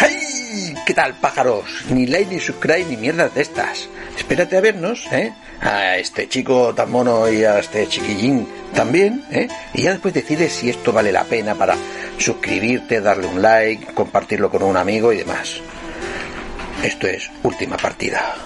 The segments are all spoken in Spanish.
¡Hey! ¿Qué tal, pájaros? Ni like, ni subscribe, ni mierdas de estas. Espérate a vernos, ¿eh? A este chico tan mono y a este chiquillín también, ¿eh? Y ya después decides si esto vale la pena para suscribirte, darle un like, compartirlo con un amigo y demás. Esto es Última Partida.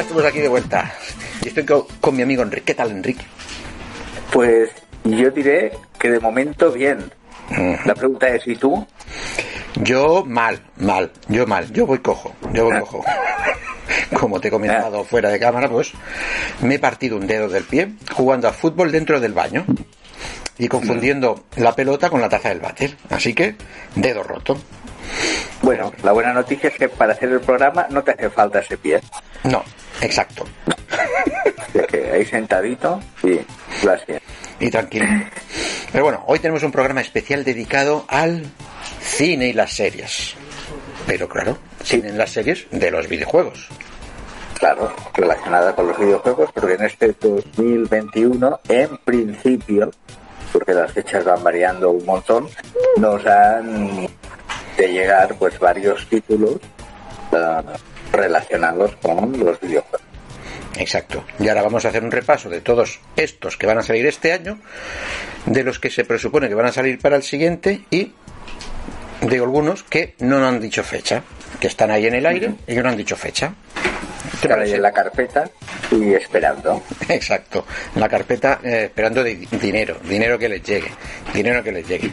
Estamos aquí de vuelta. Y estoy co- con, mi amigo Enrique. ¿Qué tal, Enrique? Pues yo diré que de momento bien. La pregunta es, ¿y tú? Yo mal, mal, yo mal, yo voy cojo, yo voy cojo. Como te he comentado fuera de cámara, pues me he partido un dedo del pie jugando a fútbol dentro del baño y confundiendo la pelota con la taza del váter. Así que, dedo roto. Bueno, la buena noticia es que para hacer el programa no te hace falta ese pie. No, exacto. Que ahí sentadito y gracias. Y tranquilo. Pero bueno, hoy tenemos un programa especial dedicado al cine y las series. Pero claro, cine en las series de los videojuegos. Claro, relacionada con los videojuegos, porque en este 2021, en principio, porque las fechas van variando un montón, nos han de llegar pues varios títulos eh, relacionados con los videojuegos. Exacto. Y ahora vamos a hacer un repaso de todos estos que van a salir este año, de los que se presupone que van a salir para el siguiente y de algunos que no han dicho fecha, que están ahí en el aire y que no han dicho fecha. ¿Te Están ahí parece? en la carpeta y esperando. Exacto, en la carpeta eh, esperando de dinero, dinero que les llegue, dinero que les llegue.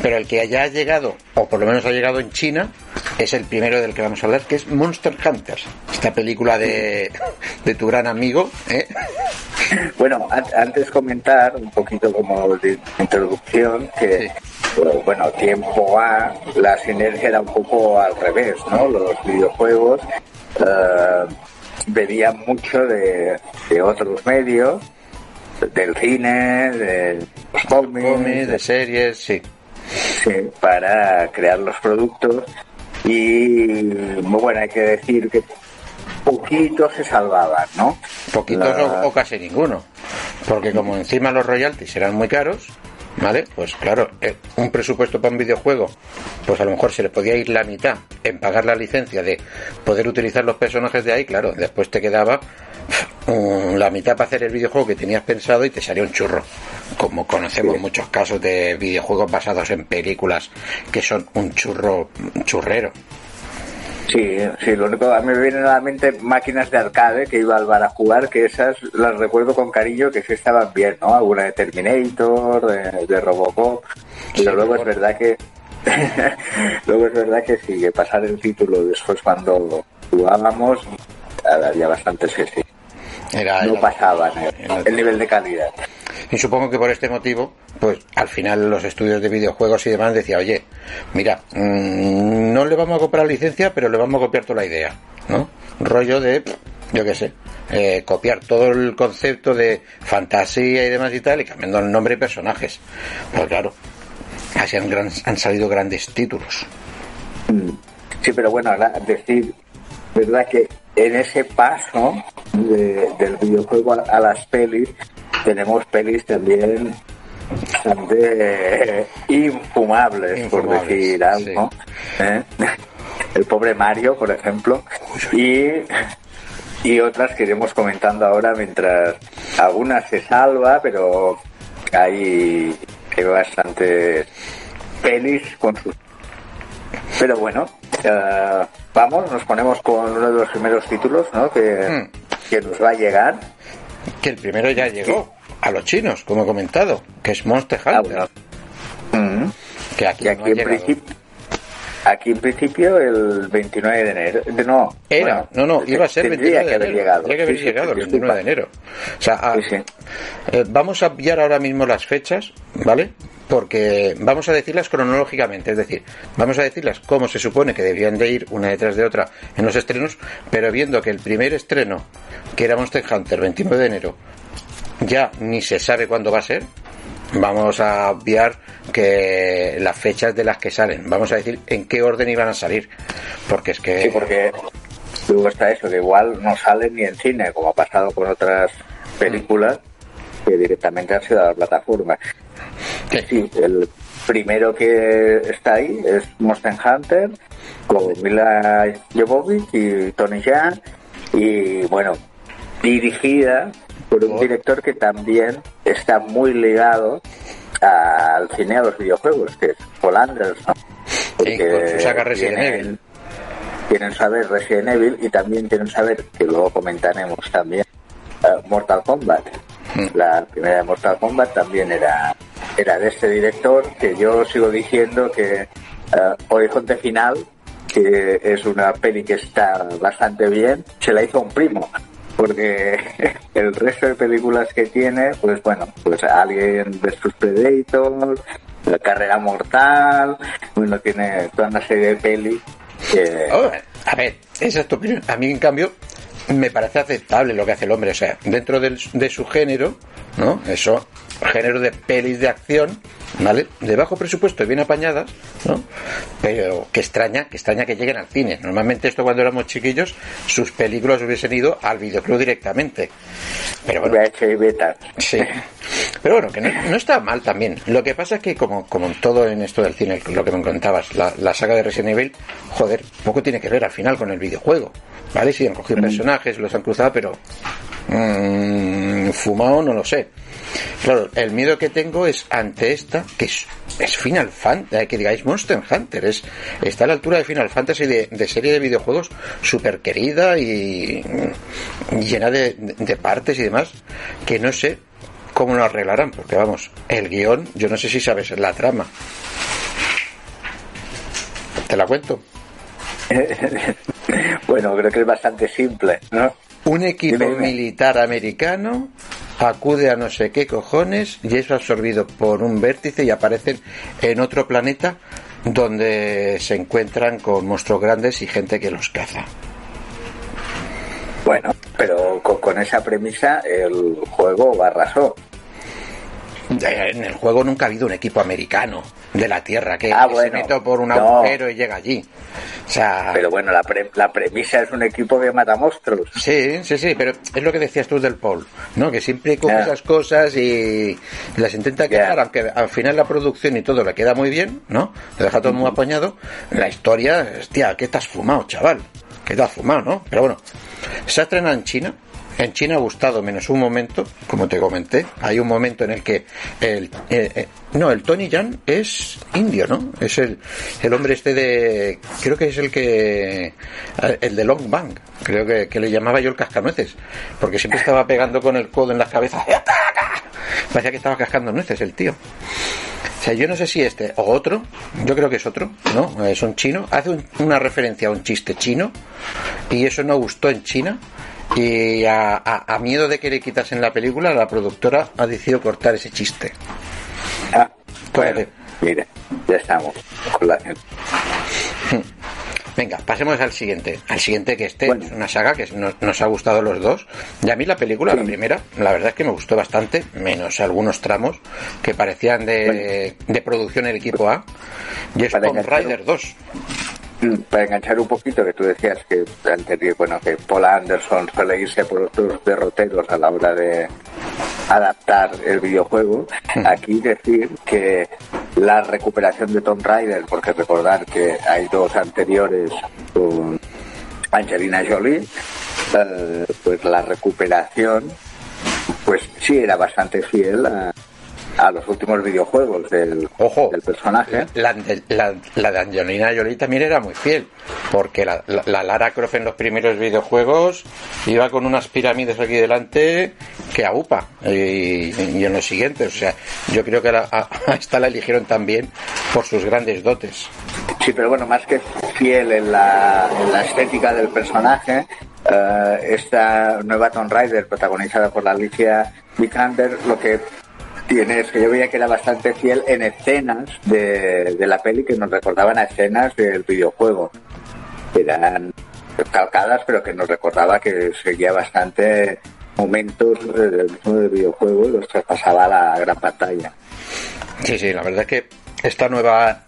Pero el que haya llegado, o por lo menos ha llegado en China, es el primero del que vamos a hablar, que es Monster Hunter, esta película de, de tu gran amigo, ¿eh? Bueno, an- antes comentar un poquito como de introducción que, bueno, tiempo A, la sinergia era un poco al revés, ¿no? Los videojuegos eh, bebían mucho de, de otros medios, del cine, de los cómics, cómics, de series, sí. sí, para crear los productos y muy bueno hay que decir que poquitos se salvaban, ¿no? Poquitos La- o, o casi ninguno. Porque como encima los royalties eran muy caros, ¿vale? Pues claro, eh, un presupuesto para un videojuego, pues a lo mejor se le podía ir la mitad en pagar la licencia de poder utilizar los personajes de ahí, claro, después te quedaba la mitad para hacer el videojuego que tenías pensado y te salía un churro. Como conocemos Sí. muchos casos de videojuegos basados en películas que son un churro un churrero. Sí, sí, lo único a mí me vienen a la mente máquinas de arcade que iba al bar a jugar, que esas las recuerdo con cariño que sí estaban bien, ¿no? Alguna de Terminator, de, de Robocop, pero luego es verdad que luego es verdad que sí, que pasar el título después cuando jugábamos había bastantes que sí, Era no pasaban el, nivel de calidad. Y supongo que por este motivo, pues al final los estudios de videojuegos y demás decía, oye, mira, mm, no le vamos a comprar licencia, pero le vamos a copiar toda la idea, ¿no? Rollo de, yo qué sé, eh, copiar todo el concepto de fantasía y demás y tal, y cambiando el nombre y personajes. Pues claro, así han, gran- han salido grandes títulos. Sí, pero bueno, ahora decir, ¿verdad? Que en ese paso de- del videojuego a, a las pelis, tenemos pelis también bastante eh, infumables, por decir algo. ¿eh? El pobre Mario, por ejemplo. Y, y otras que iremos comentando ahora mientras algunas se salva, pero hay, hay bastantes pelis con sus pero bueno, eh, vamos, nos ponemos con uno de los primeros títulos ¿no? que, que nos va a llegar. Que el primero ya llegó a los chinos, como he comentado, que es Monster Ah, Hunter. bueno. Mm. Que aquí, aquí en principio, Aquí en principio el 29 de enero. De, no, Era, bueno, no, no, iba a ser el 29 de tendría que haber enero. llegado. Tendría que haber Sí, sí, llegado el disculpa. 29 de enero. O sea, a- Sí, eh, vamos a pillar ahora mismo las fechas, ¿vale? Porque vamos a decirlas cronológicamente, es decir, vamos a decirlas como se supone que deberían de ir una detrás de otra en los estrenos, pero viendo que el primer estreno, que era Monster Hunter, 29 de enero, ya ni se sabe cuándo va a ser, vamos a obviar que las fechas de las que salen, vamos a decir en qué orden iban a salir, porque es que... Sí, porque luego está eso, que igual no sale ni en cine, como ha pasado con otras películas que directamente han sido a la plataforma. Sí. Sí, el primero que está ahí es Monster Hunter con Mila Jovovich y Tony Jaa y bueno, dirigida por un director que también está muy ligado al cine a los videojuegos, que es Paul Anderson. Sí, con su saga Resident tienen- Evil. Quieren saber Resident Evil y también quieren saber, que luego comentaremos también, eh, Mortal Kombat. La primera de Mortal Kombat también era, era de este director que yo sigo diciendo que eh, Horizonte Final, que es una peli que está bastante bien, se la hizo un primo. Porque el resto de películas que tiene, pues bueno, pues Alien vs Predator, La Carrera Mortal, bueno, tiene toda una serie de pelis. Oh, a ver, esa es tu opinión. A mí, en cambio, me parece aceptable lo que hace el hombre. O sea, dentro de su género, ¿no? Eso, género de pelis de acción, ¿vale? De bajo presupuesto y bien apañadas, ¿no? Pero que extraña, que extraña que lleguen al cine. Normalmente esto cuando éramos chiquillos, sus películas hubiesen ido al videoclub directamente. Pero bueno. Sí. Pero bueno, que no, no está mal también. Lo que pasa es que, como, como en todo en esto del cine, lo que me contabas, la, la saga de Resident Evil, joder, poco tiene que ver al final con el videojuego. ¿Vale? Sí, han cogido personajes, los han cruzado, pero. mm, fumado, no lo sé. Claro, el miedo que tengo es ante esta, que es, es Final Fantasy, que digáis Monster Hunter, es, está a la altura de Final Fantasy de, de serie de videojuegos súper querida y, y llena de, de partes y demás, que no sé cómo lo arreglarán, porque vamos, el guion, yo no sé si sabes la trama. ¿Te la cuento? bueno, creo que es bastante simple, ¿no? Un equipo Dime, militar americano acude a no sé qué cojones y es absorbido por un vértice y aparecen en otro planeta donde se encuentran con monstruos grandes y gente que los caza. Bueno, pero con, con esa premisa el juego arrasó. Eh, En el juego nunca ha habido un equipo americano de la Tierra que, Ah, bueno. se mete por un No. agujero y llega allí. O sea, Pero bueno, la, pre- la premisa es un equipo que mata monstruos. Sí, sí, sí, pero es lo que decías tú del Paul, ¿no? Que siempre coge Ya. esas cosas y las intenta quedar, aunque al final la producción y todo le queda muy bien, ¿no? Lo deja todo muy apañado. La historia, hostia, ¿qué te has fumado, chaval? ¿Qué te has fumado, no? Pero bueno, se ha estrenado en China. En China ha gustado menos un momento, como te comenté. Hay un momento en el que el, eh, eh, no, el Tony Jan es indio, ¿no? Es el, el hombre este de, creo que es el que, el de Long Bang, creo que, que le llamaba yo el cascanueces, porque siempre estaba pegando con el codo en las cabezas. Parecía que estaba cascando nueces el tío. O sea, yo no sé si este o otro, yo creo que es otro, ¿no? Es un chino, hace un- una referencia a un chiste chino y eso no gustó en China y a, a- a miedo de que le quitasen la película, la productora ha decidido cortar ese chiste. Ah, Pues, bueno, mira, ya estamos con la Venga, pasemos al siguiente. Al siguiente que Bueno. es una saga que nos, nos ha gustado los dos. Y a mí la película, la primera, la verdad es que me gustó bastante, menos algunos tramos que parecían de, de producción el equipo A. Y es Tomb Raider 2. Mm, Para enganchar un poquito, que tú decías que antes, bueno, que Paul Anderson suele irse por otros derroteros a la hora de adaptar el videojuego. Aquí decir que la recuperación de Tomb Raider, porque recordar que hay dos anteriores con Angelina Jolie, eh, pues la recuperación, pues sí era bastante fiel a, a los últimos videojuegos del, Ojo, del personaje. La, de- la- la de Angelina Jolie también era muy fiel, porque la, la- la Lara Croft en los primeros videojuegos iba con unas pirámides aquí delante que agupa, y, y en los siguientes, o sea, yo creo que la- a, a esta la eligieron también por sus grandes dotes. Sí, pero bueno, más que fiel en la, en la estética del personaje, eh, esta nueva Tomb Raider protagonizada por la Alicia Vikander, lo que tiene es que yo veía que era bastante fiel en escenas de, de la peli que nos recordaban a escenas del videojuego. Eran calcadas, pero que nos recordaba que seguía bastante momentos del mismo del videojuego y los traspasaba a la gran pantalla. Sí, sí, la verdad es que esta nueva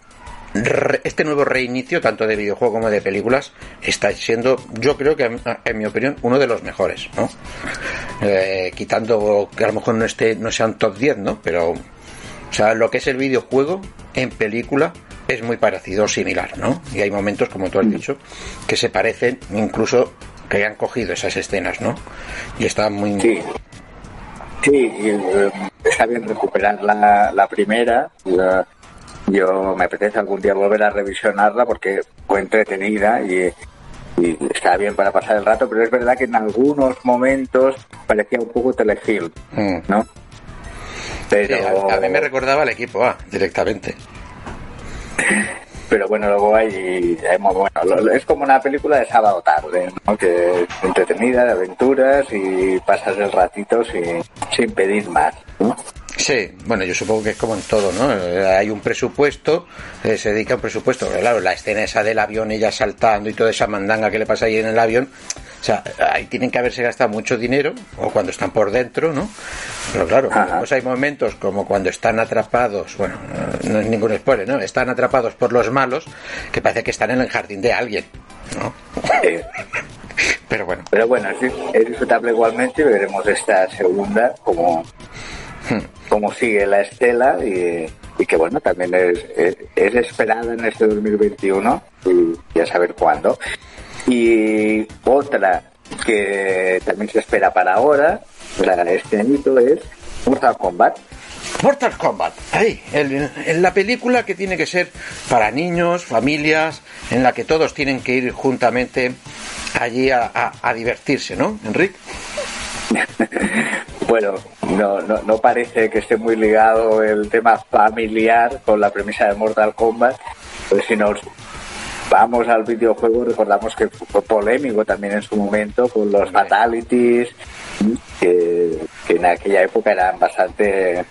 este nuevo reinicio, tanto de videojuego como de películas, está siendo, yo creo que, en mi opinión, uno de los mejores, ¿no? Eh, quitando que a lo mejor no esté, no sean top 10, ¿no? Pero, o sea, lo que es el videojuego en película es muy parecido, similar, ¿no? Y hay momentos, como tú has mm. dicho, que se parecen, incluso que hayan cogido esas escenas, ¿no? Y está muy... Sí. Sí, eh, está bien recuperar la, la primera. Yo me apetece algún día volver a revisionarla porque fue entretenida y, está bien para pasar el rato, pero es verdad que en algunos momentos parecía un poco telefilm, mm. ¿no? Pero... a, mí me recordaba al equipo A directamente. Pero bueno, luego hay, bueno, es como una película de sábado tarde, ¿no? Que es entretenida, de aventuras y pasas el ratito sin, sin pedir más, ¿no? Sí, bueno, yo supongo que es como en todo, ¿no? Hay un presupuesto, eh, se dedica a un presupuesto, pero claro, la escena esa del avión, ella saltando y toda esa mandanga que le pasa ahí en el avión, o sea, ahí tienen que haberse gastado mucho dinero, o cuando están por dentro, ¿no? Pero claro, pues hay momentos como cuando están atrapados, bueno, no es ningún spoiler, ¿no? Están atrapados por los malos, que parece que están en el jardín de alguien, ¿no? Pero bueno. Pero bueno, es disfrutable igualmente y veremos esta segunda como cómo sigue la estela y, que bueno, también es, es, esperada en este 2021 y ya saber cuándo. Y otra que también se espera para ahora, para este añito, es Mortal Kombat. Mortal Kombat, ahí, en, la película que tiene que ser para niños, familias, en la que todos tienen que ir juntamente allí a, a divertirse, ¿no, Enrique? bueno, no, no, no, parece que esté muy ligado el tema familiar con la premisa de Mortal Kombat, pues si nos vamos al videojuego recordamos que fue polémico también en su momento con los fatalities que, en aquella época eran bastante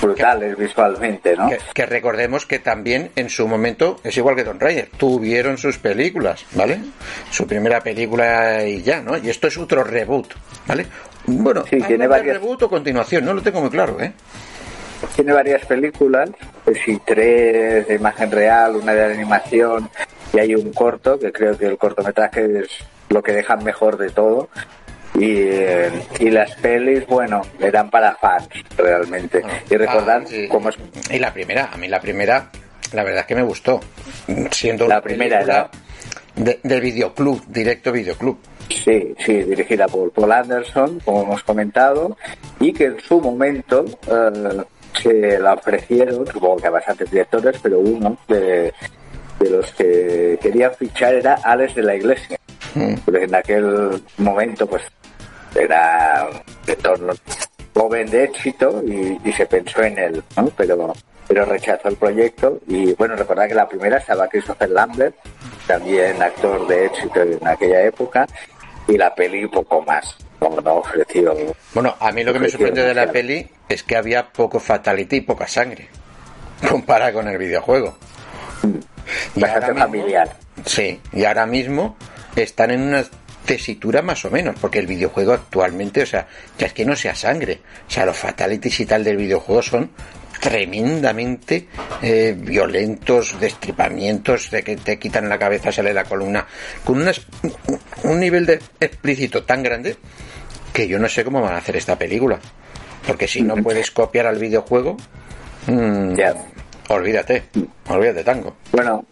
brutales visualmente, ¿no? Que, recordemos que también en su momento, es igual que Don Raider, tuvieron sus películas, ¿vale? Su primera película y ya, ¿no? Y esto es otro reboot, ¿vale? Bueno, sí, tiene varias... reboot o continuación, no lo tengo muy claro, ¿eh? Tiene varias películas, pues sí, tres de imagen real, una de animación y hay un corto, que creo que el cortometraje es lo que dejan mejor de todo. Y, eh, y las pelis, bueno, eran para fans, realmente. y recordar ah, cómo es... Y la primera, a mí la primera, la verdad es que me gustó. Siendo la primera era... De, del videoclub, directo videoclub. Sí, sí, dirigida por Paul Anderson, como hemos comentado, y que en su momento eh, se la ofrecieron, supongo que a bastantes directores, pero uno de, los que querían fichar era Alex de la Iglesia. Mm. en aquel momento, pues, era de torno joven de éxito y, se pensó en él, ¿no? Pero, pero rechazó el proyecto y, bueno, recordad que la primera estaba Christopher Lambert, también actor de éxito en aquella época, y la peli poco más. No ofrecido. Bueno, a mí lo que me sorprende de la peli es que había poco fatality y poca sangre comparada con el videojuego. Y familiar. Sí, y ahora mismo están en una tesitura más o menos, porque el videojuego actualmente, o sea, ya es que no sea sangre, o sea, los fatalities y tal del videojuego son tremendamente eh, violentos, destripamientos, de que te quitan la cabeza, sale la columna, con un nivel de explícito tan grande que yo no sé cómo van a hacer esta película. Porque si no puedes copiar al videojuego, mmm, olvídate, olvídate tango. Bueno,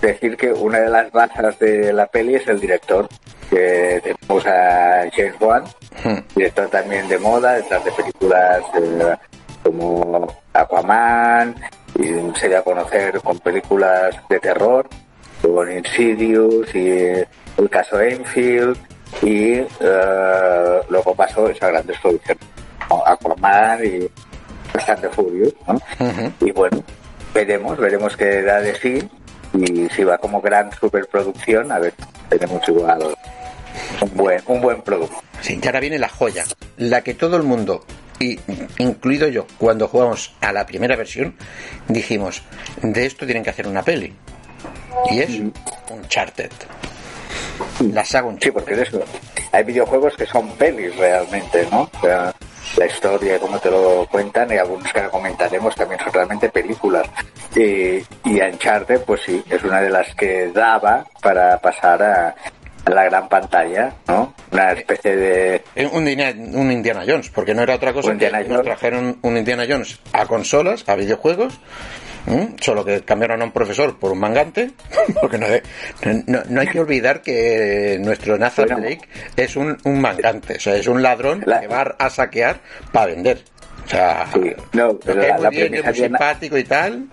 decir que una de las bazas de la peli es el director, que tenemos a James Wan, hmm. director también de moda, detrás de películas eh, como Aquaman, y se dio a conocer con películas de terror, como Insidious y el caso Enfield, y eh, luego pasó esa gran destrucción, Aquaman y bastante Furious, ¿no? Y bueno, veremos, veremos qué da de sí y si va como gran superproducción, a ver, tenemos igual un buen, un buen producto. Sí, y ahora viene la joya, la que todo el mundo, y incluido yo, cuando jugamos a la primera versión, dijimos, de esto tienen que hacer una peli. Y es Uncharted. La saga Sí, porque de eso, hay videojuegos que son pelis realmente, ¿no? O sea, la historia, como te lo cuentan, y algunos que comentaremos también son realmente películas. Y, y Uncharted, pues sí, es una de las que daba para pasar a, a la gran pantalla, ¿no? Una especie de... Un, un Indiana Jones, porque no era otra cosa que nos trajeron un Indiana Jones a consolas, a videojuegos, solo que cambiaron a un profesor por un mangante, porque no, no, hay que olvidar que nuestro Nathan Drake es un, un, mangante, o sea, es un ladrón que va a saquear para vender. O sea, no, pero es muy, bien, es muy simpático y tal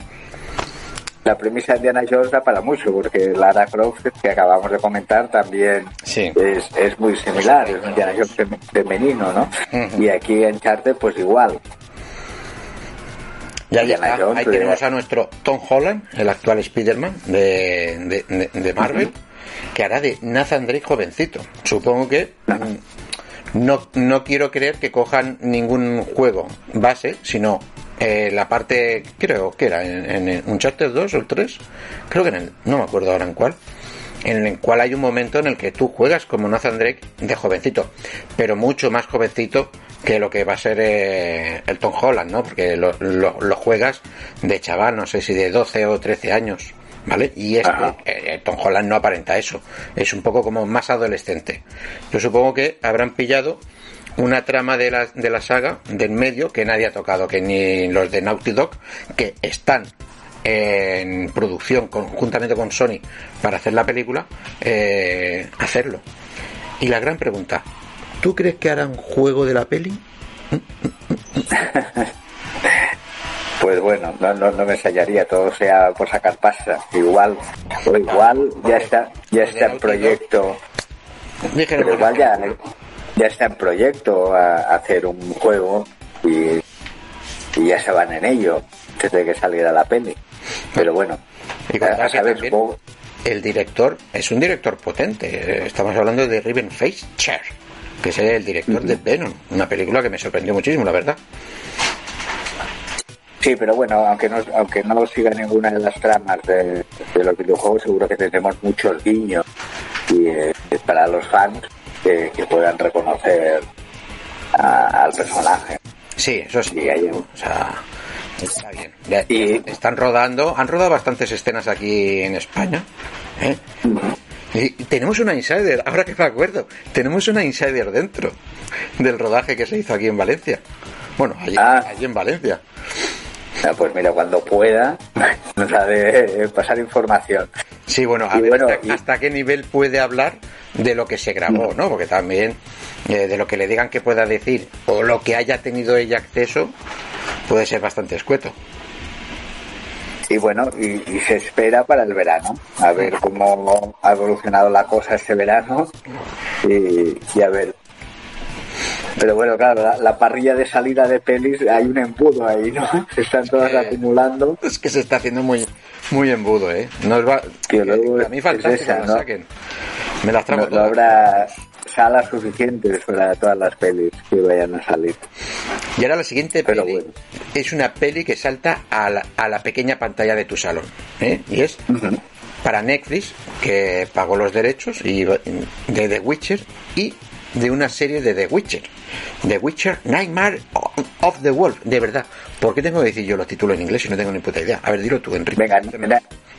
la premisa de Diana Jones da para mucho, porque Lara Croft, que acabamos de comentar, también es, es, muy similar, es un Diana Jones femenino, ¿no? Y aquí en Charter, pues igual. Ya ahí pues, tenemos a nuestro Tom Holland, el actual Spider-Man de, de, Marvel, que hará de Nathan Drake jovencito. Supongo que mm, no, no quiero creer que cojan ningún juego base, sino eh, la parte, creo que era en, un Charter 2 o el 3, creo que en el, no me acuerdo ahora en cuál, en el cual hay un momento en el que tú juegas como Nathan Drake de jovencito, pero mucho más jovencito que lo que va a ser eh, el Tom Holland, ¿no? Porque lo, lo, juegas de chaval, no sé si de 12 o 13 años. ¿Vale? Y este, eh, Tom Holland no aparenta eso. Es un poco como más adolescente. Yo supongo que habrán pillado una trama de la, de la saga del medio que nadie ha tocado, que ni los de Naughty Dog, que están en producción conjuntamente con Sony para hacer la película, eh, hacerlo. Y la gran pregunta, ¿tú crees que harán juego de la peli? Pues bueno, no, no, no me ensayaría, todo sea por sacar pasta. Igual, o igual ya está, ya está el proyecto. Pero igual ya, ya está en proyecto a, hacer un juego y, ya se van en ello desde que saliera la peli. Pero bueno, el director es un director potente. Estamos hablando de Riven Face Chair, que es el director de Venom, una película que me sorprendió muchísimo, la verdad. Sí, pero bueno, aunque no, aunque no siga ninguna de las tramas de, los videojuegos, seguro que tendremos muchos guiños y eh, para los fans que, puedan reconocer al personaje. Sí, eso sí. o sea, está bien. y, están rodando, han rodado bastantes escenas aquí en España. ¿eh? Y tenemos una insider, ahora que me acuerdo, tenemos una insider dentro del rodaje que se hizo aquí en Valencia. Bueno, allí, ah. en Valencia. pues mira, cuando pueda, nos ha de pasar información. Sí, bueno, a ver hasta, qué nivel puede hablar de lo que se grabó, ¿no? Porque también eh, de lo que le digan que pueda decir o lo que haya tenido ella acceso puede ser bastante escueto. Y bueno, y, se espera para el verano, a ver cómo ha evolucionado la cosa este verano y, a ver. Pero bueno, claro, la, parrilla de salida de pelis, hay un embudo ahí, ¿no? Se están todas acumulando. Es que se está haciendo muy muy embudo, ¿eh? No va... a mí falta que me saquen. Me las trago no, habrá salas suficientes para todas las pelis que vayan a salir. Y ahora la siguiente peli es una peli que salta a la, a la pequeña pantalla de tu salón. ¿eh? Y es para Netflix, que pagó los derechos y de The Witcher y de una serie de The Witcher. The Witcher Nightmare of the Wolf. De verdad. ¿Por qué tengo que decir yo los títulos en inglés y no tengo ni puta idea? A ver, dilo tú, Enrique. Venga,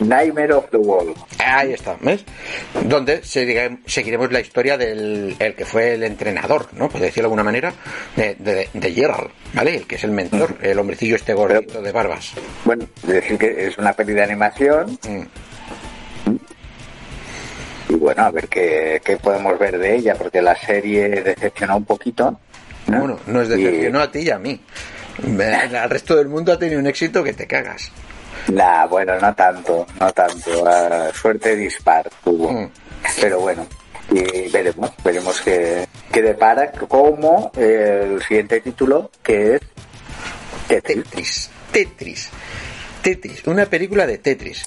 Nightmare of the Wolf. Ahí está, ¿ves? Donde seguiremos la historia del el que fue el entrenador, ¿no? Por decirlo de alguna manera, de, de, Gerald, ¿vale? El que es el mentor, el hombrecillo este gordito de barbas. Bueno, decir que es una peli de animación. Mm y bueno, a ver qué, podemos ver de ella, porque la serie decepcionó un poquito. ¿no? Bueno, nos decepcionó a ti y a mí. Al resto del mundo ha tenido un éxito que te cagas. Nah, bueno, no tanto, no tanto. suerte dispar tuvo. Mm. Pero bueno, y veremos, veremos qué, qué depara, como el siguiente título, que es Tetris. Tetris. Tetris. Una película de Tetris.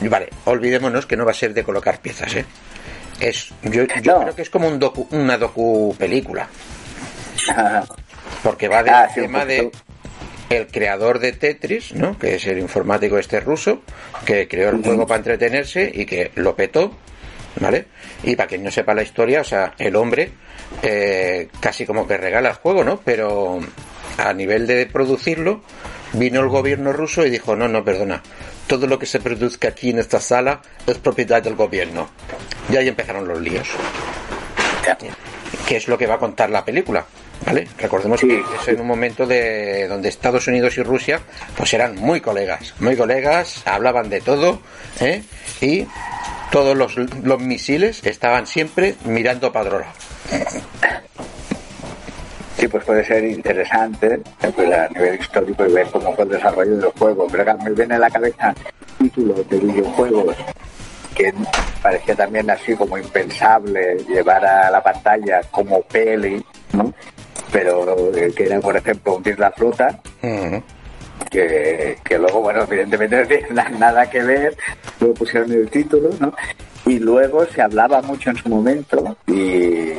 vale, olvidémonos que no va a ser de colocar piezas, ¿eh? Es, yo, yo creo que es como un docu, una docu película. Porque va del ah, tema de el creador de Tetris, ¿no? que es el informático este ruso, que creó el juego para entretenerse y que lo petó, ¿vale? Y para quien no sepa la historia, o sea, el hombre eh, casi como que regala el juego, ¿no? Pero a nivel de producirlo, vino el gobierno ruso y dijo, no, no, perdona, todo lo que se produzca aquí en esta sala es propiedad del gobierno. Y ahí empezaron los líos. ¿Qué es lo que va a contar la película? ¿Vale? Recordemos que es en un momento de donde Estados Unidos y Rusia pues eran muy colegas, muy colegas, hablaban de todo, ¿eh? y todos los, los misiles estaban siempre mirando para otro Sí, pues puede ser interesante pues, a nivel histórico y ver cómo fue el desarrollo del juego. Pero me viene a la cabeza títulos de videojuegos que parecía también así como impensable llevar a la pantalla como peli, ¿no? Pero eh, que era, por ejemplo, hundir la flota. Que, que, luego, bueno, evidentemente no tiene nada que ver, luego pusieron el título, ¿no? Y luego se hablaba mucho en su momento y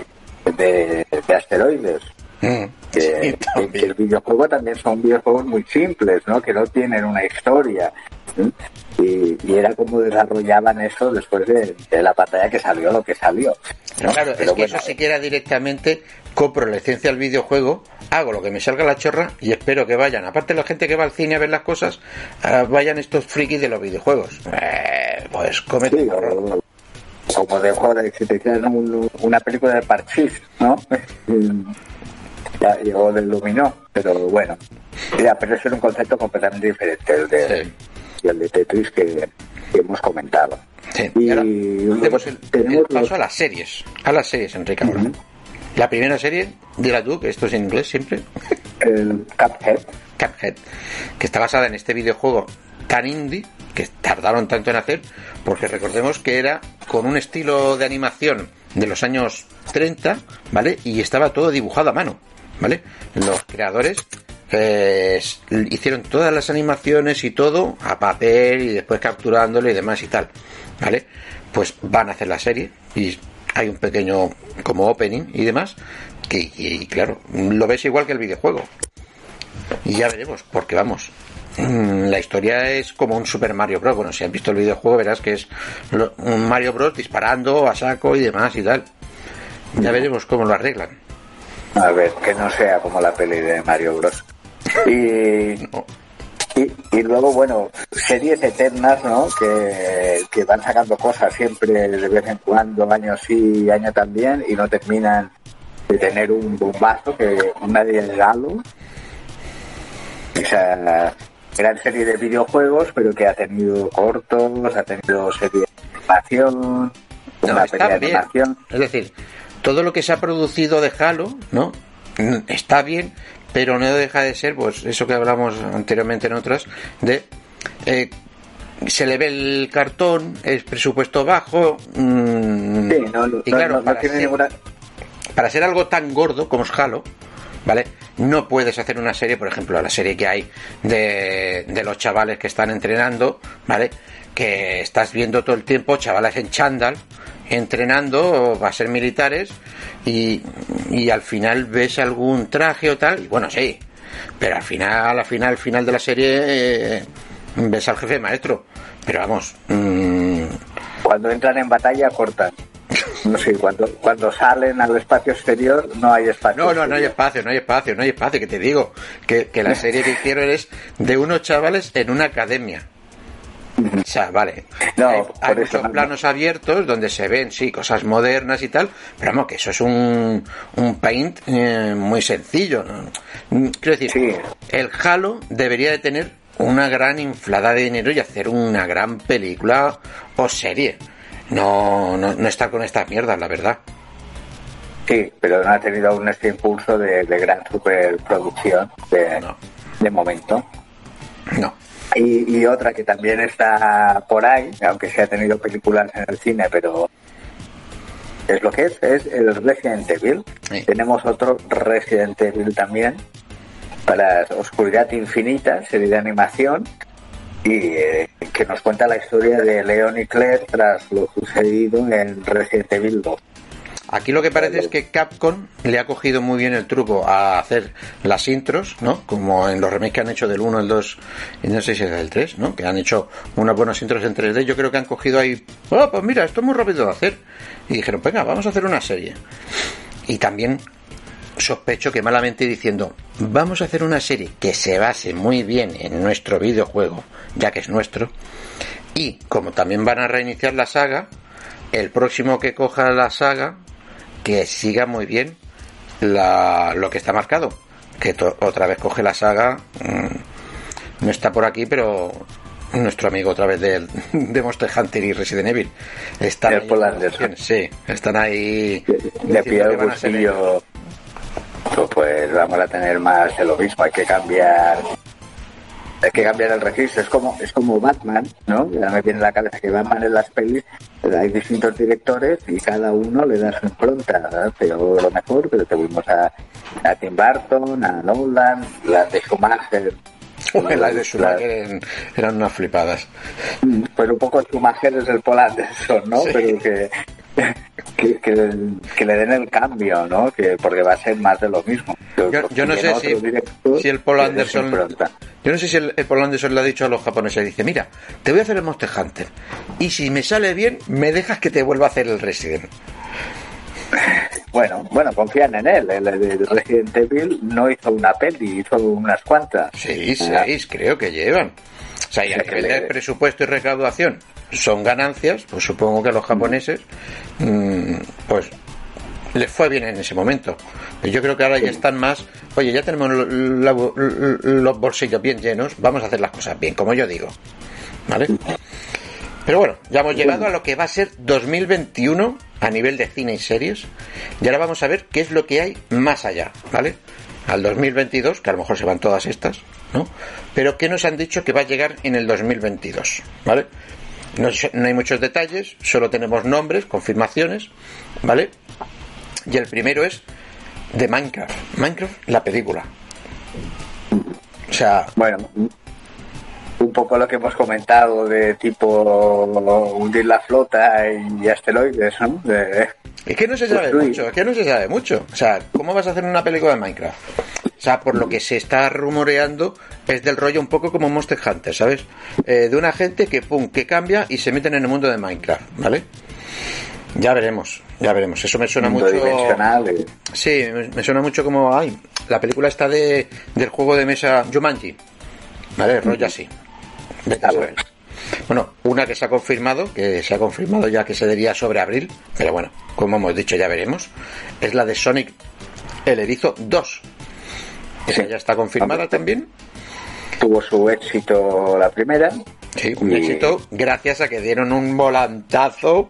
de asteroides, Mm. que, el videojuego también son videojuegos muy simples, ¿no? Que no tienen una historia. Y, era como desarrollaban eso después de, la pantalla que salió lo que salió. Claro, es que eso siquiera directamente compro la licencia del videojuego, hago lo que me salga la chorra y espero que vayan, aparte la gente que va al cine a ver las cosas, ah, vayan estos frikis de los videojuegos. Eh, pues comete como de de que te hicieran una película de Parchís, ¿no? ya llegó del Luminó, pero bueno, ya, pero eso era un concepto completamente diferente el de, el de Tetris que, hemos comentado. Y, tenemos el, paso a las series, a las series, Enrique. La primera serie, la tú, que esto es en inglés siempre. El Cuphead. Cuphead, que está basada en este videojuego tan indie que tardaron tanto en hacer, porque recordemos que era con un estilo de animación de los años 30, ¿vale? Y estaba todo dibujado a mano. ¿vale? Los creadores eh, hicieron todas las animaciones y todo a papel y después capturándolo y demás y tal, ¿vale? Pues van a hacer la serie y hay un pequeño como opening y demás que y, claro, lo ves igual que el videojuego. Y ya veremos, porque vamos, mm, la historia es como un Super Mario Bros. Bueno, si has visto el videojuego verás que es un Mario Bros. disparando a saco y demás y tal. Ya veremos cómo lo arreglan. A ver, que no sea como la peli de Mario Bros. Y, y, luego, bueno, series eternas, ¿no? Que, que, van sacando cosas siempre de vez en cuando, año sí, año también, y no terminan de tener un bombazo que nadie de Halo. O sea, gran serie de videojuegos, pero que ha tenido cortos, ha tenido serie de animación, una serie de animación. Es decir, todo lo que se ha producido de Halo, ¿no? Está bien, pero no deja de ser, pues eso que hablamos anteriormente en otras, de eh, se le ve el cartón, es presupuesto bajo, mm, y claro, para, ser, para, ser, algo tan gordo como es Halo, ¿vale? No puedes hacer una serie, por ejemplo, la serie que hay de, de los chavales que están entrenando, ¿vale? Que estás viendo todo el tiempo chavales en chándal, entrenando, va a ser militares, y, y al final ves algún traje o tal, y bueno, sí, pero al final, al final, al final de la serie eh, ves al jefe maestro. Pero vamos. Mm, cuando entran en batalla cortan. No sé, cuando, cuando salen al espacio exterior no hay espacio. No, no, no hay espacio, no hay espacio, no hay espacio, que te digo, que, que la serie que hicieron es de unos chavales en una academia. O sea, vale. No, hay, muchos planos abiertos donde se ven, sí, cosas modernas y tal, pero vamos, que eso es un, un paint eh, muy sencillo. Quiero decir, el Halo debería de tener una gran inflada de dinero y hacer una gran película o serie. No, no, no estar con estas mierdas, la verdad. Sí, pero no ha tenido aún este impulso de, gran superproducción de, de momento. No. Y, otra que también está por ahí, aunque se ha tenido películas en el cine, pero es lo que es, es el Resident Evil. Tenemos otro Resident Evil también para Oscuridad Infinita, serie de animación, y eh, que nos cuenta la historia de Leon y Claire tras lo sucedido en Resident Evil 2. Aquí lo que parece es que Capcom le ha cogido muy bien el truco a hacer las intros, ¿no? Como en los remakes que han hecho del 1, el 2 y no sé si es del 3, ¿no? Que han hecho unas buenas intros en 3D. Yo creo que han cogido ahí, oh, pues mira, esto es muy rápido de hacer. Y dijeron, venga, vamos a hacer una serie. Y también sospecho que malamente diciendo, vamos a hacer una serie que se base muy bien en nuestro videojuego, ya que es nuestro. Y como también van a reiniciar la saga, el próximo que coja la saga que siga muy bien la, lo que está marcado. Que otra vez coge la saga. Mm, no está por aquí, pero nuestro amigo otra vez de, de Monster Hunter y Resident Evil. Están ahí, sí, están ahí. De pie el bolsillo. Pues vamos a tener más de lo mismo. Hay que cambiar hay que cambiar el registro. Es como, es como Batman, ¿no? Ya me viene a la cabeza que Batman en las pelis hay distintos directores y cada uno le da su impronta. Pero lo mejor, pero tuvimos a, a Tim Burton, a Nolan, las de Schumacher. las de Schumacher eran, unas flipadas. Mm, pero un poco Schumacher es el Paul Anderson, ¿no? Pero que, que, que, le den el cambio, ¿no? Que, porque va a ser más de lo mismo. Yo, no sé si, si, el Paul Anderson. Yo no sé si el, Paul Anderson le ha dicho a los japoneses: dice, mira, te voy a hacer el Monster Hunter. Y si me sale bien, me dejas que te vuelva a hacer el Resident. Bueno, bueno, confían en él. El, el, Resident Evil no hizo una peli, hizo unas cuantas. Sí, seis, creo que llevan. O sea, y a nivel presupuesto y recaudación son ganancias, pues supongo que a los japoneses, mm, pues les fue bien en ese momento. Yo creo que ahora ya están más, oye, ya tenemos los bolsillos bien llenos, vamos a hacer las cosas bien, como yo digo. ¿Vale? Pero bueno, ya hemos llegado a lo que va a ser 2021 a nivel de cine y series. Y ahora vamos a ver qué es lo que hay más allá, ¿vale? Al 2022, que a lo mejor se van todas estas, ¿no? Pero ¿qué nos han dicho que va a llegar en el 2022, ¿vale? No, no hay muchos detalles, solo tenemos nombres, confirmaciones, ¿vale? Y el primero es de Minecraft. Minecraft, la película. O sea. Bueno, un poco lo que hemos comentado de tipo hundir la flota y asteroides, ¿no? Es que no se sabe mucho, es que no se sabe mucho. O sea, ¿cómo vas a hacer una película de Minecraft? O sea, por lo que se está rumoreando, es del rollo un poco como Monster Hunter, ¿sabes? Eh, de una gente que, pum, que cambia y se meten en el mundo de Minecraft, ¿vale? Ya veremos, ya veremos. Eso me suena mucho. Eh. Sí, me suena mucho como. Ay, la película está de, del juego de mesa Jumanji. ¿Vale? Rollo así. Bueno. una que se ha confirmado, que se ha confirmado ya que se diría sobre abril, pero bueno, como hemos dicho, ya veremos, es la de Sonic el Erizo 2. Esa ya está confirmada también. Tuvo su éxito la primera. Sí, un éxito gracias a que dieron un volantazo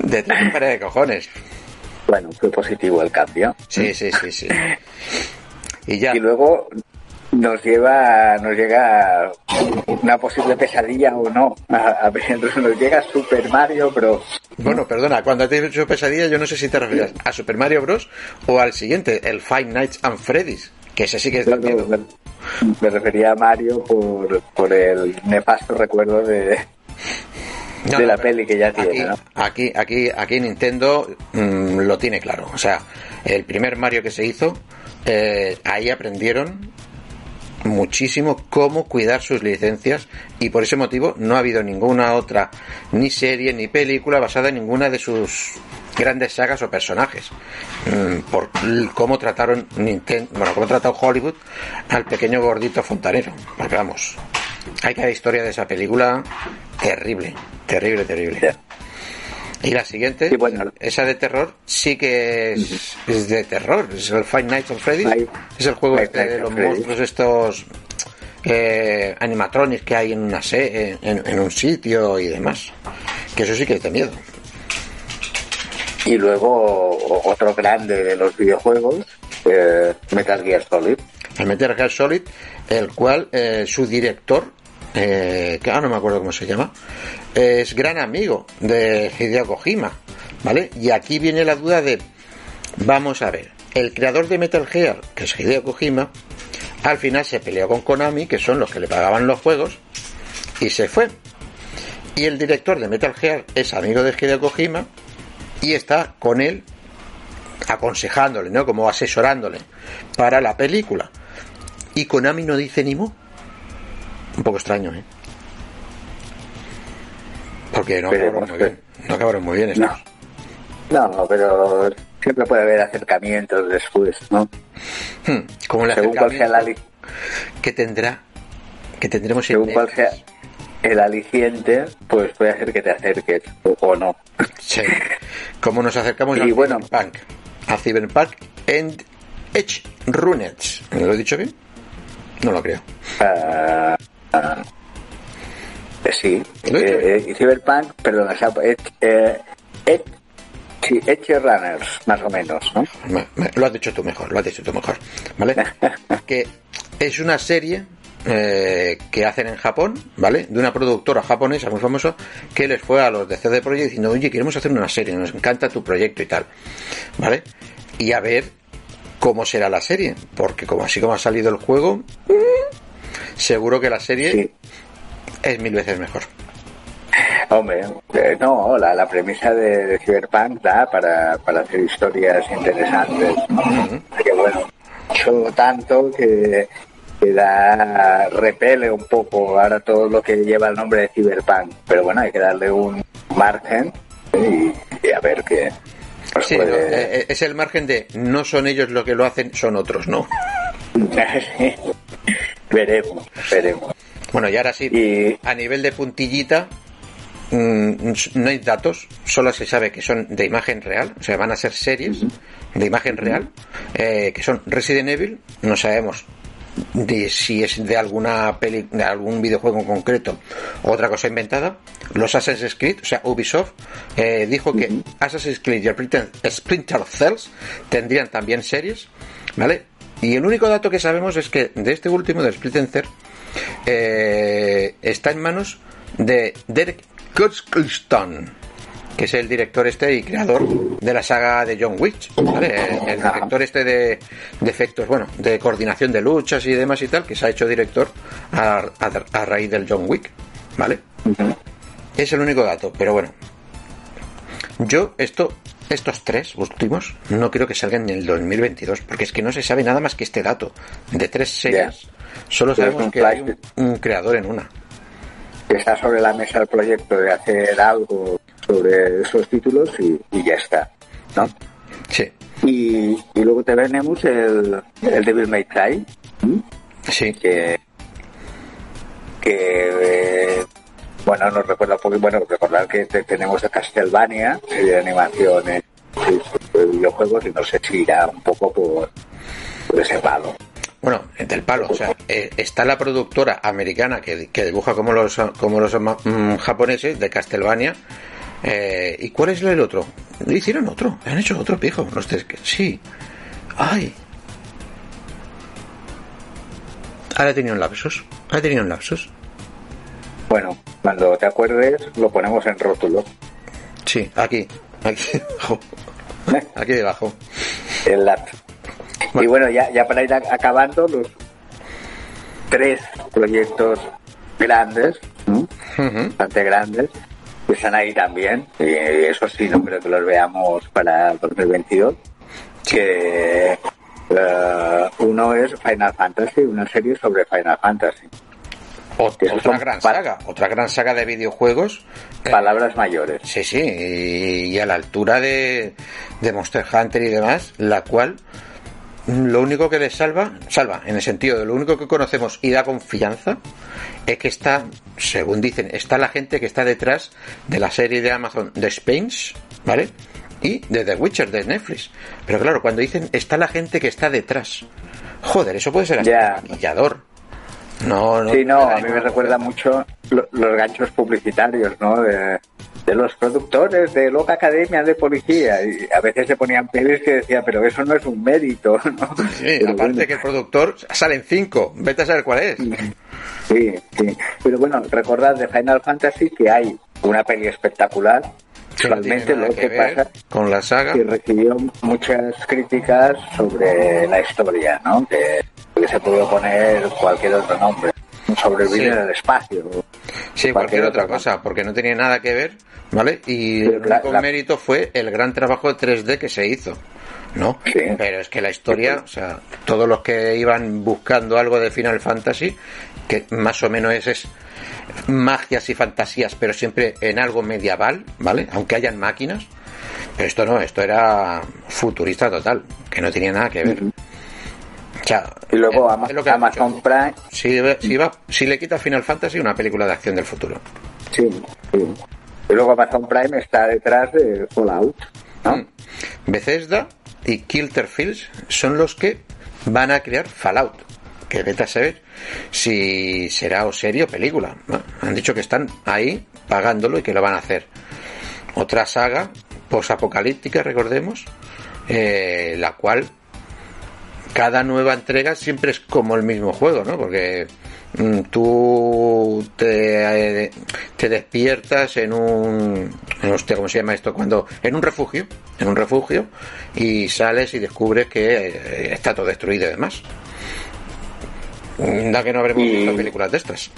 de tres de cojones. Bueno, fue positivo el cambio. Sí, sí, sí, sí. Y ya. Y luego nos lleva, nos llega una posible pesadilla o no. A, ver, nos llega Super Mario Bros. Bueno, perdona, cuando te he dicho pesadilla, yo no sé si te refieres a Super Mario Bros. o al siguiente, el Five Nights and Freddy's, que ese sí que es de miedo. Me, refería a Mario por, por el nefasto recuerdo de, de la peli que ya tiene. Aquí, aquí, aquí, Nintendo mm, lo tiene claro. O sea, el primer Mario que se hizo, eh, ahí aprendieron muchísimo cómo cuidar sus licencias y por ese motivo no ha habido ninguna otra ni serie ni película basada en ninguna de sus grandes sagas o personajes. Mm, por cómo trataron Nintendo, bueno, cómo trató Hollywood al pequeño gordito fontanero. Porque vamos hay cada historia de esa película terrible Terrible, terrible. Y la siguiente, esa de terror, sí que es, de terror. Es el Five Nights at Freddy's. es el juego este de los monstruos estos eh, animatronics que hay en una se en, un sitio y demás. Que eso sí que de miedo. Y luego otro grande de los videojuegos, eh, Metal Gear Solid. El Metal Gear Solid, el cual eh, su director eh, que ah, no me acuerdo cómo se llama, es gran amigo de Hideo Kojima, ¿vale? Y aquí viene la duda de, vamos a ver, el creador de Metal Gear, que es Hideo Kojima, al final se peleó con Konami, que son los que le pagaban los juegos, y se fue. Y el director de Metal Gear es amigo de Hideo Kojima y está con él aconsejándole, ¿no? Como asesorándole para la película. Y Konami no dice ni mu. Un poco extraño, ¿eh? Porque no acabaron muy bien. No acabaron muy bien estos. No. no, pero siempre puede haber acercamientos después, ¿no? Hmm, como el sea la que tendrá, que tendremos en según cuál sea el aliciente, pues puede hacer que te acerques o, no. Sí. Como nos acercamos Y al bueno. Cyberpunk. A Cyberpunk and Edge Runners. ¿Me lo he dicho bien? No lo creo. Eh, sí, ¿Lo he dicho? eh, eh, Cyberpunk, perdón, o sea, eh, eh, eh, sí, Edge Runners, más o menos, ¿no? Me- me- lo has dicho tú mejor, lo has dicho tú mejor. ¿Vale? que es una serie eh, que hacen en Japón, ¿vale? De una productora japonesa muy famosa que les fue a los de CD Projekt diciendo, oye, queremos hacer una serie, nos encanta tu proyecto y tal, ¿vale? Y a ver cómo será la serie, porque como así como ha salido el juego, mm, seguro que la serie Sí. Es mil veces mejor. Hombre, eh, no, la, la premisa de, de Cyberpunk da para, para hacer historias interesantes. Que bueno, solo tanto que, que da, repele un poco ahora todo lo que lleva el nombre de Cyberpunk. Pero bueno, hay que darle un margen y, y a ver qué. pues Sí, puede- ¿no? Eh, eh, es el margen de no son ellos los que lo hacen, son otros, ¿no? Veremos, veremos. Bueno, y ahora sí, Y- a nivel de puntillita, mm, no hay datos, solo se sabe que son de imagen real, o sea, van a ser series de imagen real, eh, que son Resident Evil, no sabemos de si es de alguna peli, de algún videojuego en concreto o otra cosa inventada. Los Assassin's Creed, o sea, Ubisoft, eh, dijo que Assassin's Creed y Splinter, Cells tendrían también series, ¿vale? Y el único dato que sabemos es que de este último, de Splinter Cell, eh, está en manos de Derek Kurzgeston, que es el director este y creador de la saga de John Wick, ¿vale? El, el director este de, de efectos, bueno, de coordinación de luchas y demás y tal, que se ha hecho director a, a- a raíz del John Wick, ¿vale? Es el único dato, pero bueno. Yo esto, estos tres últimos, no creo que salgan en el 2022, porque es que no se sabe nada más que este dato. De tres series, solo sabemos que hay un, creador en una. que está sobre la mesa el proyecto de hacer algo sobre esos títulos y, y ya está, ¿no? Sí, Y, y luego tenemos el, el Devil May Cry, sí. que, que eh, bueno, nos recuerda un poco, bueno, recordar que te- tenemos de Castlevania, serie de animaciones, de videojuegos, y no sé si irá un poco por, por ese palo. Bueno, del palo, o sea, eh, está la productora americana que, que dibuja como los como los mm, japoneses de Castlevania. eh, ¿Y cuál es el otro? Hicieron otro, han hecho otro pijo. Los tres que sí. Ay. Ahora he tenido un lapsus. Ahora he tenido un lapsus. Bueno, cuando te acuerdes, lo ponemos en rótulo. Sí, aquí. Aquí debajo. Aquí debajo. el LAT. Y bueno, ya, ya para ir acabando, los tres proyectos grandes, bastante grandes, que están ahí también. Y eso sí, no creo que los veamos para 2022. Que eh, uno es Final Fantasy, una serie sobre Final Fantasy. Otra gran saga. Otra gran saga de videojuegos. eh, Palabras mayores. Sí, sí, y, y a la altura de, de Monster Hunter y demás, la cual mm, lo único que le salva, salva en el sentido de lo único que conocemos y da confianza, es que está, según dicen, está la gente que está detrás de la serie de Amazon The Spins, ¿vale? Y de The Witcher de Netflix. Pero claro, cuando dicen está la gente que está detrás, joder, eso puede ser hasta maquillador. No, no. Sí, no, a mí me recuerda mucho lo- los ganchos publicitarios, ¿no? De, de los productores de Loca Academia de Policía. Y a veces se ponían pelis que decía, pero eso no es un mérito, ¿no? Sí, Pero aparte bueno. que el productor salen cinco, vete a saber cuál es. Sí, sí. Pero bueno, recordad de Final Fantasy que hay una peli espectacular. No nada lo que pasa con la saga. que recibió muchas críticas sobre la historia, ¿no? Que le se puede poner cualquier otro nombre. Sobrevivir en el espacio. Sí, cualquier, otra cosa, porque no tenía nada que ver, ¿vale? Y el único mérito fue el gran trabajo de 3D que se hizo. ¿no? Pero es que la historia, o sea, todos los que iban buscando algo de Final Fantasy, que más o menos es, es magias y fantasías, pero siempre en algo medieval, ¿vale? Aunque hayan máquinas. Pero esto no, esto era futurista total, que no tenía nada que ver. Y luego Amazon Prime. Si, si, va, si le quita Final Fantasy, una película de acción del futuro. Sí, Y luego Amazon Prime está detrás de Fallout. ¿no? Mm. Bethesda y Kilter Fields son los que van a crear Fallout. Que vete a saber si será o serio película. han dicho que están ahí pagándolo y que lo van a hacer. Otra saga posapocalíptica, recordemos, eh, la cual cada nueva entrega siempre es como el mismo juego, ¿no? Porque mm, tú te, te, despiertas en un, hostia, ¿cómo se llama esto? Cuando, en un refugio, en un refugio, y sales y descubres que eh, está todo destruido y demás. Da que no habremos visto películas de estas.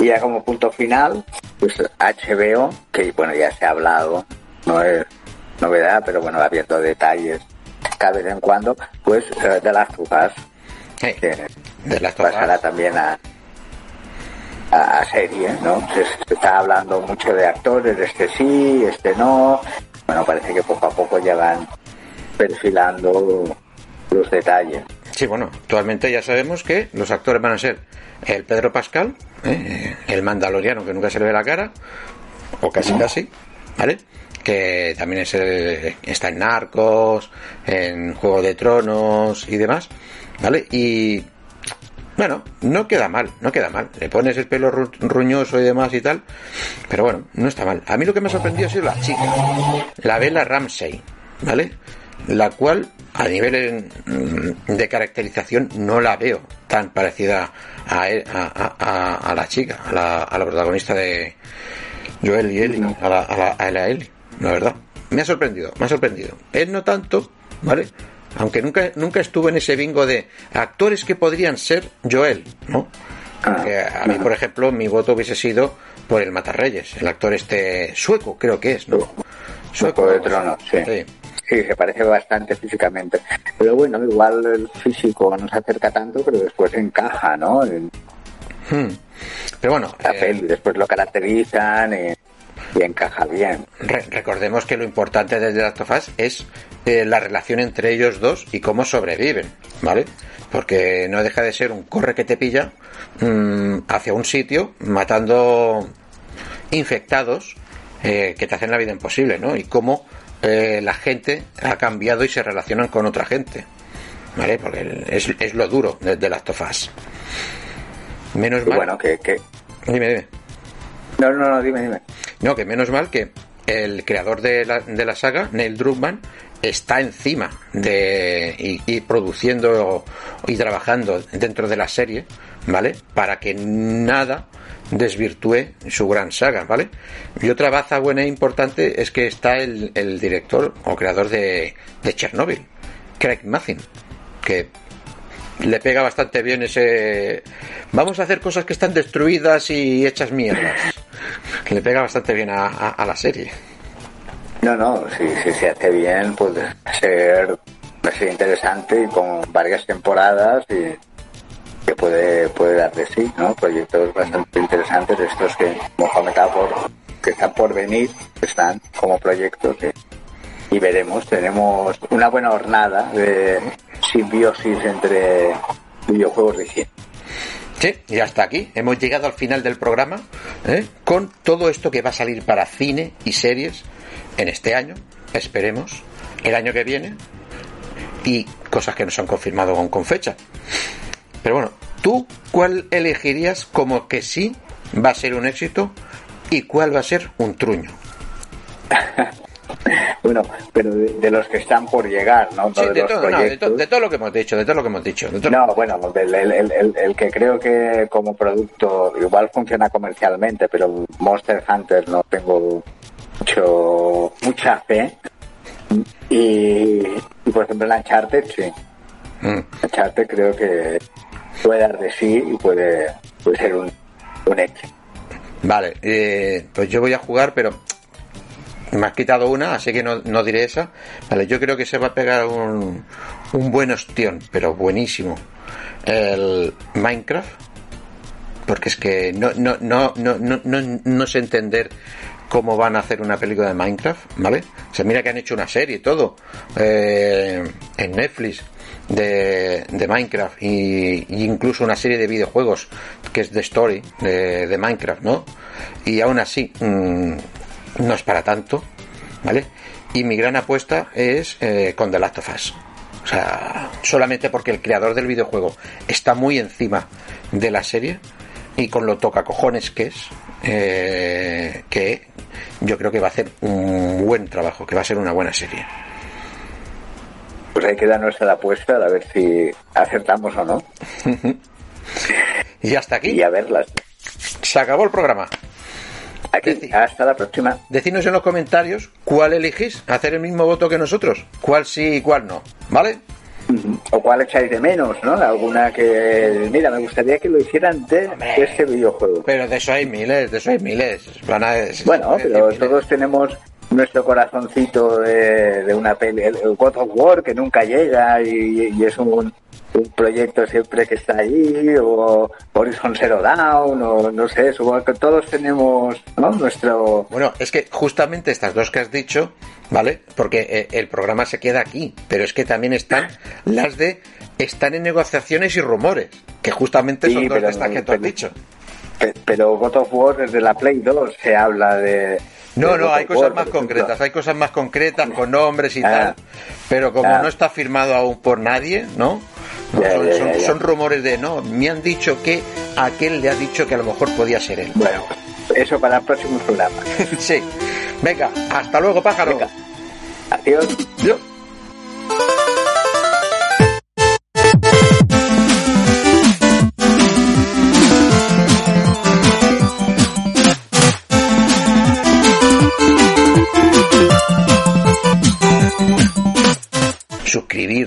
Y ya como punto final, pues HBO, que bueno, ya se ha hablado, no es novedad, pero bueno, abierto detalles cada vez en cuando, pues eh, de las Us, de las pasará también a, a, serie, ¿no? Se, está hablando mucho de actores, este sí, este no. Bueno, parece que poco a poco ya van perfilando los detalles. Sí, bueno, actualmente ya sabemos que los actores van a ser el Pedro Pascal, ¿eh? el mandaloriano que nunca se le ve la cara, o casi casi, ¿vale? También es está en Narcos, en Juego de Tronos y demás, ¿vale? Y bueno, no queda mal, no queda mal. Le pones el pelo ruñoso y demás y tal, pero bueno, no está mal. A mí lo que me ha sorprendido ha sido la chica, la Bella Ramsey, ¿vale? La cual, a nivel mm, de caracterización, no la veo tan parecida a, la chica, a la, protagonista de Joel y Ellie, a la, a la, Ellie, la verdad. Me ha sorprendido, me ha sorprendido. Él no tanto, ¿vale? Aunque nunca, nunca estuvo en ese bingo de actores que podrían ser Joel, ¿no? Ah. a mí, por ejemplo, mi voto hubiese sido por el Matarreyes, el actor este sueco, creo que es, ¿no? Sueco de trono, sí. sí. se parece bastante físicamente. Pero bueno, igual el físico no se acerca tanto, pero después encaja, ¿no? Hmm. Pero bueno. La eh, después lo caracterizan. Y encaja bien. recordemos que lo importante de The Last of Us es eh, la relación entre ellos dos y cómo sobreviven, ¿vale? Porque no deja de ser un corre que te pilla mm, hacia un sitio matando infectados eh, que te hacen la vida imposible, ¿no? Y cómo eh, la gente ha cambiado y se relacionan con otra gente, ¿vale? Porque es, lo duro de, The Last of Us. Menos mal. Bueno, que, Dime, dime. No, no, no, dime, dime. No, que menos mal que el creador de la, de la saga, Neil Druckmann, está encima de y, produciendo y trabajando dentro de la serie, ¿vale? Para que nada desvirtúe su gran saga, ¿vale? Y otra baza buena e importante es que está el, director o creador de, de Chernobyl, Craig Mazin, que le pega bastante bien ese vamos a hacer cosas que están destruidas y hechas mierdas le pega bastante bien a, la serie. No no si, si, se hace bien puede ser, puede interesante y con varias temporadas y que puede puede dar de sí no proyectos bastante interesantes estos que hemos comentado por que están por venir están como proyectos y veremos tenemos una buena hornada de simbiosis entre videojuegos de cine. Sí, y hasta aquí hemos llegado al final del programa ¿eh? con todo esto que va a salir para cine y series en este año, esperemos, el año que viene y cosas que nos han confirmado con, con fecha. Pero bueno, ¿tú cuál elegirías como que sí va a ser un éxito y cuál va a ser un truño? bueno, pero de, los que están por llegar, ¿no? de, todo, lo que hemos dicho, de todo lo que hemos dicho. no, bueno, el, que creo que como producto igual funciona comercialmente, pero Monster Hunter no tengo mucho mucha fe. Y, por ejemplo, el Uncharted, sí. Mm. Uncharted creo que puede dar de sí y puede, puede ser un, un éxito. Vale, eh, pues yo voy a jugar, pero me has quitado una, así que no, no diré esa. Vale, yo creo que se va a pegar un, un buen ostión, pero buenísimo. El Minecraft, porque es que no, no, no, no, no, no, no sé entender cómo van a hacer una película de Minecraft, ¿vale? O sea, mira que han hecho una serie y todo eh, en Netflix de, de Minecraft y, incluso una serie de videojuegos que es The Story de, de Minecraft, ¿no? Y aún así mm, no es para tanto, ¿vale? Y mi gran apuesta es eh, con The Last of Us. O sea, solamente porque el creador del videojuego está muy encima de la serie y con lo toca cojones que es, eh, que yo creo que va a hacer un buen trabajo, que va a ser una buena serie. Pues ahí queda nuestra apuesta a ver si acertamos o no. Y hasta aquí, Y a verlas. se acabó el programa. Aquí, hasta la próxima. Decidnos en los comentarios cuál elegís, hacer el mismo voto que nosotros, cuál sí y cuál no, ¿vale? O cuál echáis de menos, ¿no? Alguna que, mira, me gustaría que lo hicieran de este videojuego. Pero de eso hay miles, de eso hay miles. Van a- Bueno, pero miles. todos tenemos nuestro corazoncito de, de una peli, el el God of War que nunca llega y, y es un, un proyecto siempre que está allí, o Horizon Zero Dawn, o no sé, supongo que todos tenemos ¿no? nuestro... Bueno, es que justamente estas dos que has dicho, ¿vale? Porque eh, el programa se queda aquí, pero es que también están las de están en negociaciones y rumores, que justamente Sí, son dos de estas no- que tú has dicho. pe- Pero God of War desde la Play 2 se habla de... No, no, hay cosas War, más concretas, hay cosas más concretas con nombres y Ah. tal, pero como Ah. no está firmado aún por nadie, ¿no? Son, rumores de no, me han dicho que aquel le ha dicho que a lo mejor podía ser él. Bueno, eso para el próximo programa. sí. Venga, hasta luego, pájaro. Venga. Adiós. Yo-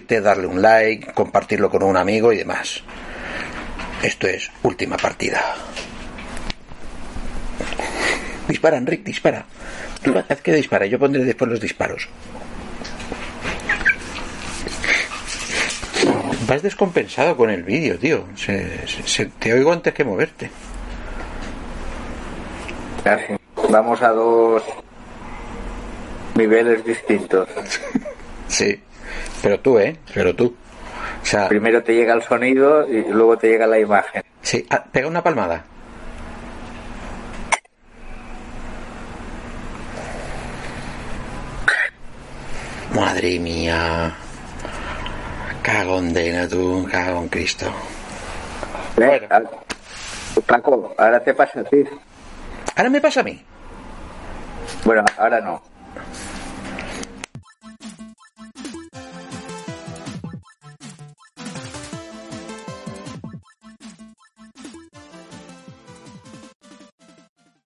Suscribirte, darle un like, compartirlo con un amigo y demás. Esto es última partida. Dispara, Enric, dispara. Tú haz que dispara, yo pondré después los disparos. Vas descompensado con el vídeo, tío. Se- se- se- te oigo antes que moverte. Vamos a dos niveles distintos. Sí. Pero tú, ¿eh? Pero tú. O sea, Primero te llega el sonido y luego te llega la imagen. sí. Ah, pega una palmada. Madre mía. Cagondena tú, cago en Cristo. ¿Eh? Bueno. Paco, ahora te pasa a ti. Ahora me pasa a mí. Bueno, ahora no.